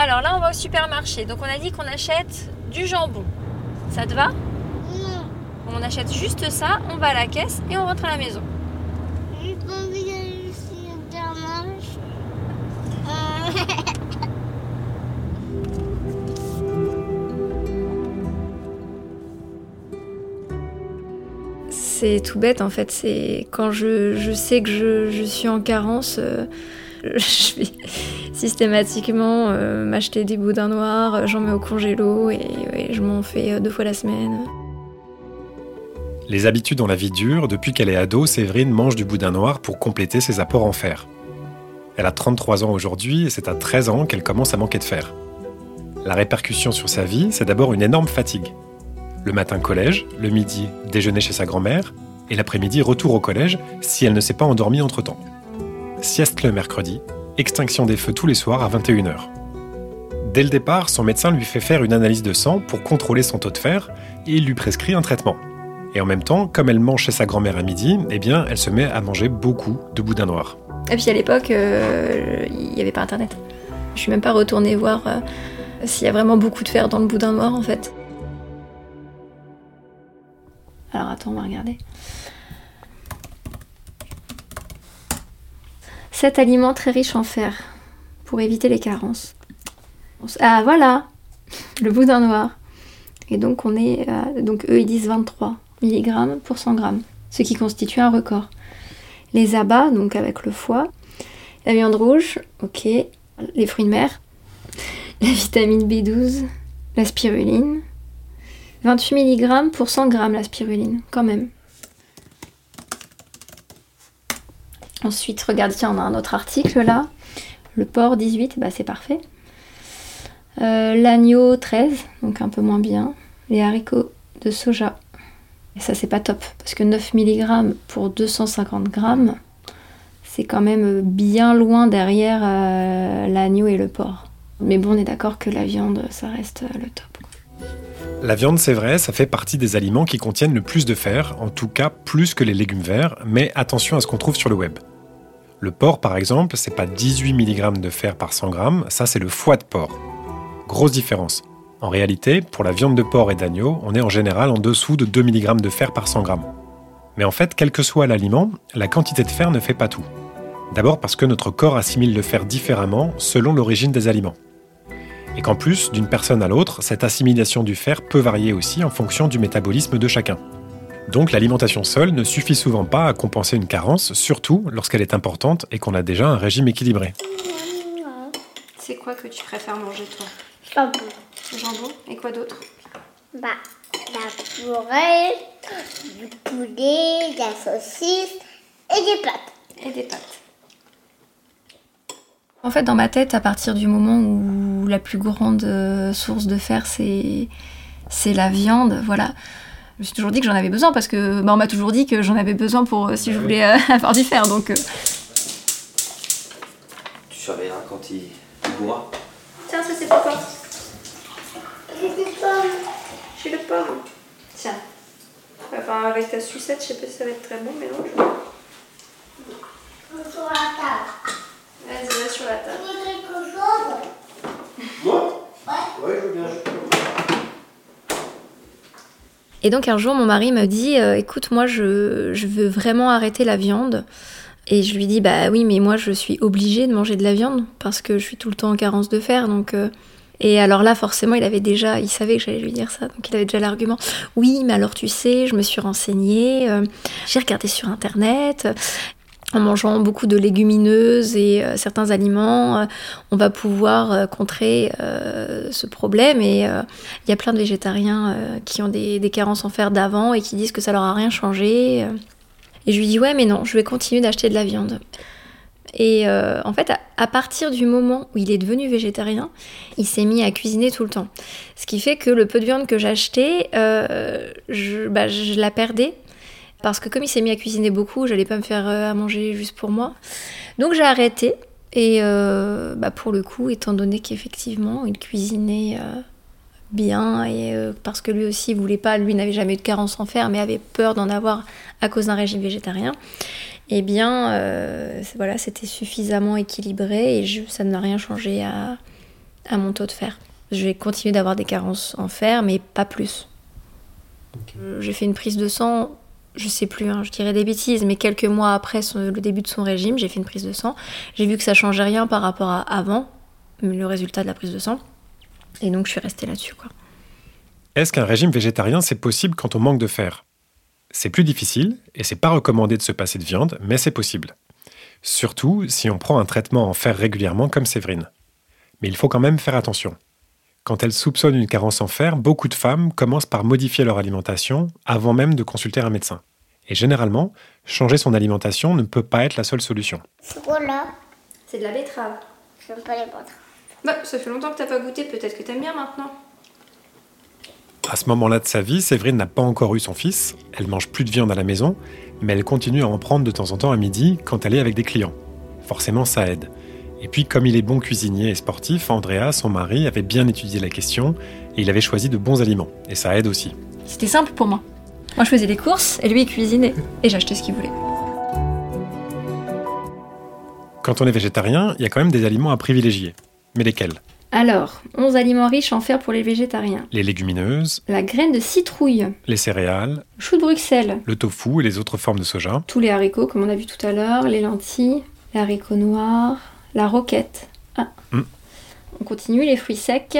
Alors là, on va au supermarché. Donc on a dit qu'on achète du jambon. Ça te va? Non, On achète juste ça, on va à la caisse et on rentre à la maison. j'ai pas envie d'aller sur Intermarché. Euh, C'est tout bête en fait. C'est quand je, je sais que je, je suis en carence, euh, je vais systématiquement euh, m'acheter des boudins noirs, j'en mets au congélo et, je m'en fais euh, deux fois la semaine. Les habitudes dans la vie dure, depuis qu'elle est ado, Séverine mange du boudin noir pour compléter ses apports en fer. Elle a 33 ans aujourd'hui et c'est à 13 ans qu'elle commence à manquer de fer. La répercussion sur sa vie, c'est d'abord une énorme fatigue. Le matin collège, le midi déjeuner chez sa grand-mère et l'après-midi retour au collège si elle ne s'est pas endormie entre-temps. Sieste le mercredi, extinction des feux tous les soirs à 21h. Dès le départ, son médecin lui fait faire une analyse de sang pour contrôler son taux de fer et lui prescrit un traitement. Et en même temps, comme elle mange chez sa grand-mère à midi, eh bien, elle se met à manger beaucoup de boudin noir. Et puis à l'époque, euh, il n'y avait pas internet. Je suis même pas retournée voir euh, s'il y a vraiment beaucoup de fer dans le boudin noir en fait. Alors attends, on va regarder. Cet aliment très riche en fer pour éviter les carences. Ah voilà, le boudin noir. Et donc on est, à- donc eux ils disent 23 mg pour 100 g, ce qui constitue un record. Les abats, donc avec le foie, la viande rouge, ok, les fruits de mer, la vitamine B12, la spiruline. 28 mg pour 100 g la spiruline, quand même. Ensuite, regarde, tiens, on a un autre article là. Le porc 18, bah c'est parfait. Euh, L'agneau 13, donc un peu moins bien. Les haricots de soja. Et ça, c'est pas top, parce que 9 mg pour 250 grammes, c'est quand même bien loin derrière euh, l'agneau et le porc. Mais bon, on est d'accord que la viande, ça reste euh, le top. La viande, c'est vrai, ça fait partie des aliments qui contiennent le plus de fer, en tout cas plus que les légumes verts, mais attention à ce qu'on trouve sur le web. Le porc, par exemple, c'est pas 18 mg de fer par 100 g, ça c'est le foie de porc. Grosse différence. En réalité, pour la viande de porc et d'agneau, on est en général en dessous de 2 mg de fer par 100 g. Mais en fait, quel que soit l'aliment, la quantité de fer ne fait pas tout. D'abord parce que notre corps assimile le fer différemment selon l'origine des aliments. Et qu'en plus, d'une personne à l'autre, cette assimilation du fer peut varier aussi en fonction du métabolisme de chacun. Donc l'alimentation seule ne suffit souvent pas à compenser une carence, surtout lorsqu'elle est importante et qu'on a déjà un régime équilibré. C'est quoi que tu préfères manger, toi? Pas bon. Le jambon Et quoi d'autre? Bah, la forêt, du poulet, de la saucisse et des pâtes. Et des pâtes. En fait, dans ma tête, à partir du moment où la plus grande euh, source de fer, c'est c'est la viande, voilà. Je me suis toujours dit que j'en avais besoin parce que bah, on m'a toujours dit que j'en avais besoin pour euh, si je voulais euh, avoir du fer. Donc, euh. Tu surveilleras quand il boira. tiens, ça c'est pour toi. J'ai des pommes. J'ai le pomme. Tiens. Enfin, avec ta sucette, je sais pas si ça va être très bon, mais non. Sur la table. Vas-y, va sur la Tu table. veux quelque chose? Moi? Ouais, je veux bien. Et donc un jour, mon mari me dit, euh, écoute, moi, je, je veux vraiment arrêter la viande. Et je lui dis, bah oui, mais moi, je suis obligée de manger de la viande parce que je suis tout le temps en carence de fer. Donc, euh, Et alors là, forcément, il avait déjà, il savait que j'allais lui dire ça, donc il avait déjà l'argument. Oui, mais alors tu sais, je me suis renseignée, euh, j'ai regardé sur Internet. En mangeant beaucoup de légumineuses et euh, certains aliments, euh, on va pouvoir euh, contrer ce problème. Et il y a plein de végétariens qui ont des, carences en fer d'avant et qui disent que ça leur a rien changé. Et je lui dis ouais, mais non, je vais continuer d'acheter de la viande. Et en fait, à, partir du moment où il est devenu végétarien, il s'est mis à cuisiner tout le temps. Ce qui fait que le peu de viande que j'achetais, bah, je la perdais. Parce que comme il s'est mis à cuisiner beaucoup, j'allais pas me faire euh, à manger juste pour moi. Donc j'ai arrêté. Et euh, bah, pour le coup, étant donné qu'effectivement, il cuisinait euh, bien, et euh, parce que lui aussi voulait pas, lui n'avait jamais eu de carence en fer, mais avait peur d'en avoir à cause d'un régime végétarien, eh bien, voilà, c'était suffisamment équilibré et je- ça n'a rien changé à, à mon taux de fer. Je vais continuer d'avoir des carences en fer, mais pas plus. J'ai fait une prise de sang, je sais plus, hein, je dirais des bêtises, mais quelques mois après le début de son régime, j'ai fait une prise de sang. J'ai vu que ça changeait rien par rapport à avant, le résultat de la prise de sang. Et donc je suis restée là-dessus. Est-ce qu'un régime végétarien, c'est possible quand on manque de fer? C'est plus difficile et c'est pas recommandé de se passer de viande, mais c'est possible. Surtout si on prend un traitement en fer régulièrement comme Séverine. Mais il faut quand même faire attention. Quand elles soupçonnent une carence en fer, beaucoup de femmes commencent par modifier leur alimentation avant même de consulter un médecin. Et généralement, changer son alimentation ne peut pas être la seule solution. C'est quoi là C'est de la betterave. J'aime pas les betteraves. Bah, ça fait longtemps que t'as pas goûté, peut-être que t'aimes bien maintenant. À ce moment-là de sa vie, Séverine n'a pas encore eu son fils, elle mange plus de viande à la maison, mais elle continue à en prendre de temps en temps à midi quand elle est avec des clients. Forcément, ça aide. Et puis, comme il est bon cuisinier et sportif, Andrea, son mari, avait bien étudié la question et il avait choisi de bons aliments. Et ça aide aussi. C'était simple pour moi. Moi, je faisais les courses et lui, il cuisinait. Et j'achetais ce qu'il voulait. Quand on est végétarien, il y a quand même des aliments à privilégier. Mais lesquels? Alors, 11 aliments riches en fer pour les végétariens. Les légumineuses, La graine de citrouille, les céréales, le chou de Bruxelles, le tofu et les autres formes de soja, tous les haricots, comme on a vu tout à l'heure, les lentilles, les haricots noirs, la roquette. Ah. Mm. On continue, les fruits secs,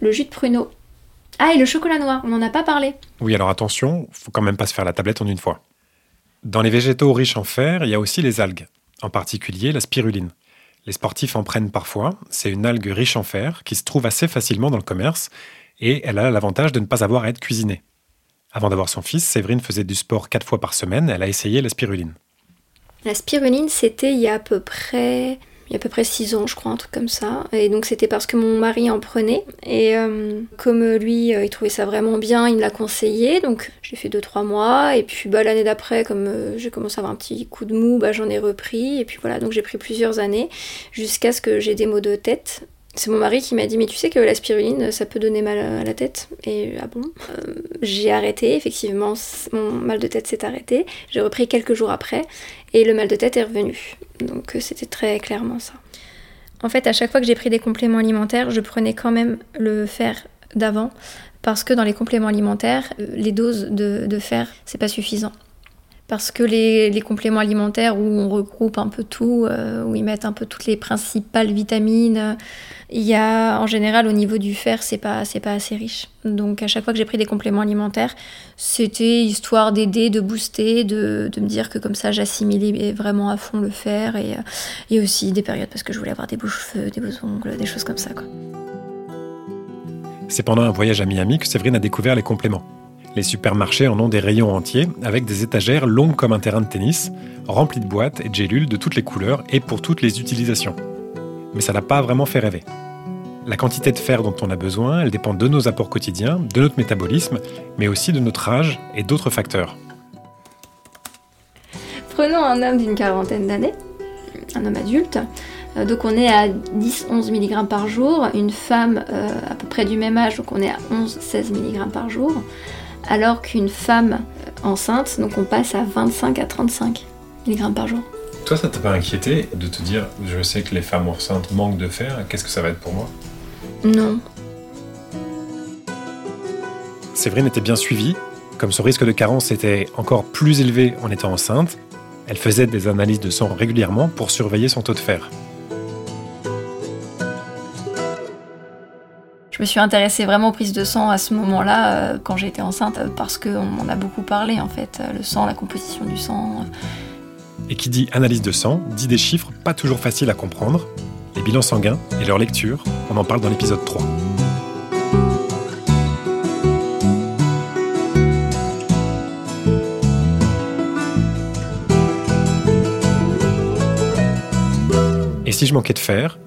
le jus de pruneau. Ah, et le chocolat noir, on n'en a pas parlé. Oui, alors attention, faut quand même pas se faire la tablette en une fois. Dans les végétaux riches en fer, il y a aussi les algues, en particulier la spiruline. Les sportifs en prennent parfois, c'est une algue riche en fer qui se trouve assez facilement dans le commerce et elle a l'avantage de ne pas avoir à être cuisinée. Avant d'avoir son fils, Séverine faisait du sport quatre fois par semaine, elle a essayé la spiruline. La spiruline, c'était il y a à peu près il y a à peu près 6 ans, je crois, un truc comme ça. Et donc c'était parce que mon mari en prenait. Et euh, comme lui, euh, il trouvait ça vraiment bien, il me l'a conseillé. Donc j'ai fait 2-3 mois. Et puis bah, l'année d'après, comme euh, j'ai commencé à avoir un petit coup de mou, bah, j'en ai repris. Et puis voilà, donc j'ai pris plusieurs années jusqu'à ce que j'ai des maux de tête. C'est mon mari qui m'a dit mais tu sais que la spiruline ça peut donner mal à la tête. Et ah bon? Euh, j'ai arrêté effectivement mon mal de tête s'est arrêté. J'ai repris quelques jours après et le mal de tête est revenu. Donc euh, c'était très clairement ça. En fait à chaque fois que j'ai pris des compléments alimentaires je prenais quand même le fer d'avant parce que dans les compléments alimentaires euh, les doses de, de fer c'est pas suffisant parce que les, compléments alimentaires où on regroupe un peu tout, euh, où ils mettent un peu toutes les principales vitamines, il y a en général au niveau du fer, c'est pas, c'est pas assez riche. Donc à chaque fois que j'ai pris des compléments alimentaires, c'était histoire d'aider, de booster, de, de, me dire que comme ça j'assimilais vraiment à fond le fer et, et aussi des périodes parce que je voulais avoir des beaux cheveux, des beaux ongles, des choses comme ça. C'est pendant un voyage à Miami que Séverine a découvert les compléments. Les supermarchés en ont des rayons entiers, avec des étagères longues comme un terrain de tennis, remplies de boîtes et de gélules de toutes les couleurs et pour toutes les utilisations. Mais ça n'a pas vraiment fait rêver. La quantité de fer dont on a besoin, elle dépend de nos apports quotidiens, de notre métabolisme, mais aussi de notre âge et d'autres facteurs. Prenons un homme d'une quarantaine d'années, un homme adulte. Donc on est à 10-11 mg par jour. Une femme euh, à peu près du même âge, donc on est à 11-16 mg par jour alors qu'une femme enceinte, donc on passe à 25 à 35 mg par jour. Toi, ça t'a pas inquiété de te dire, je sais que les femmes enceintes manquent de fer, qu'est-ce que ça va être pour moi? Non. Séverine était bien suivie. Comme son risque de carence était encore plus élevé en étant enceinte, elle faisait des analyses de sang régulièrement pour surveiller son taux de fer. Je me suis intéressée vraiment aux prises de sang à ce moment-là, euh, quand j'étais enceinte, parce qu'on m'en a beaucoup parlé en fait. Le sang, la composition du sang. Et qui dit analyse de sang, dit des chiffres pas toujours faciles à comprendre. Les bilans sanguins et leur lecture, on en parle dans l'épisode 3. Et si je manquais de fer,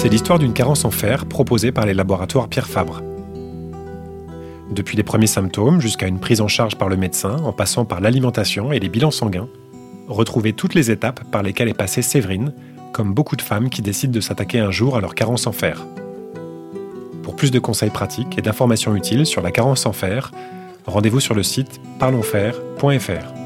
c'est l'histoire d'une carence en fer proposée par les laboratoires Pierre Fabre. Depuis les premiers symptômes jusqu'à une prise en charge par le médecin, en passant par l'alimentation et les bilans sanguins, retrouvez toutes les étapes par lesquelles est passée Séverine, comme beaucoup de femmes qui décident de s'attaquer un jour à leur carence en fer. Pour plus de conseils pratiques et d'informations utiles sur la carence en fer, rendez-vous sur le site parlonsfer.fr.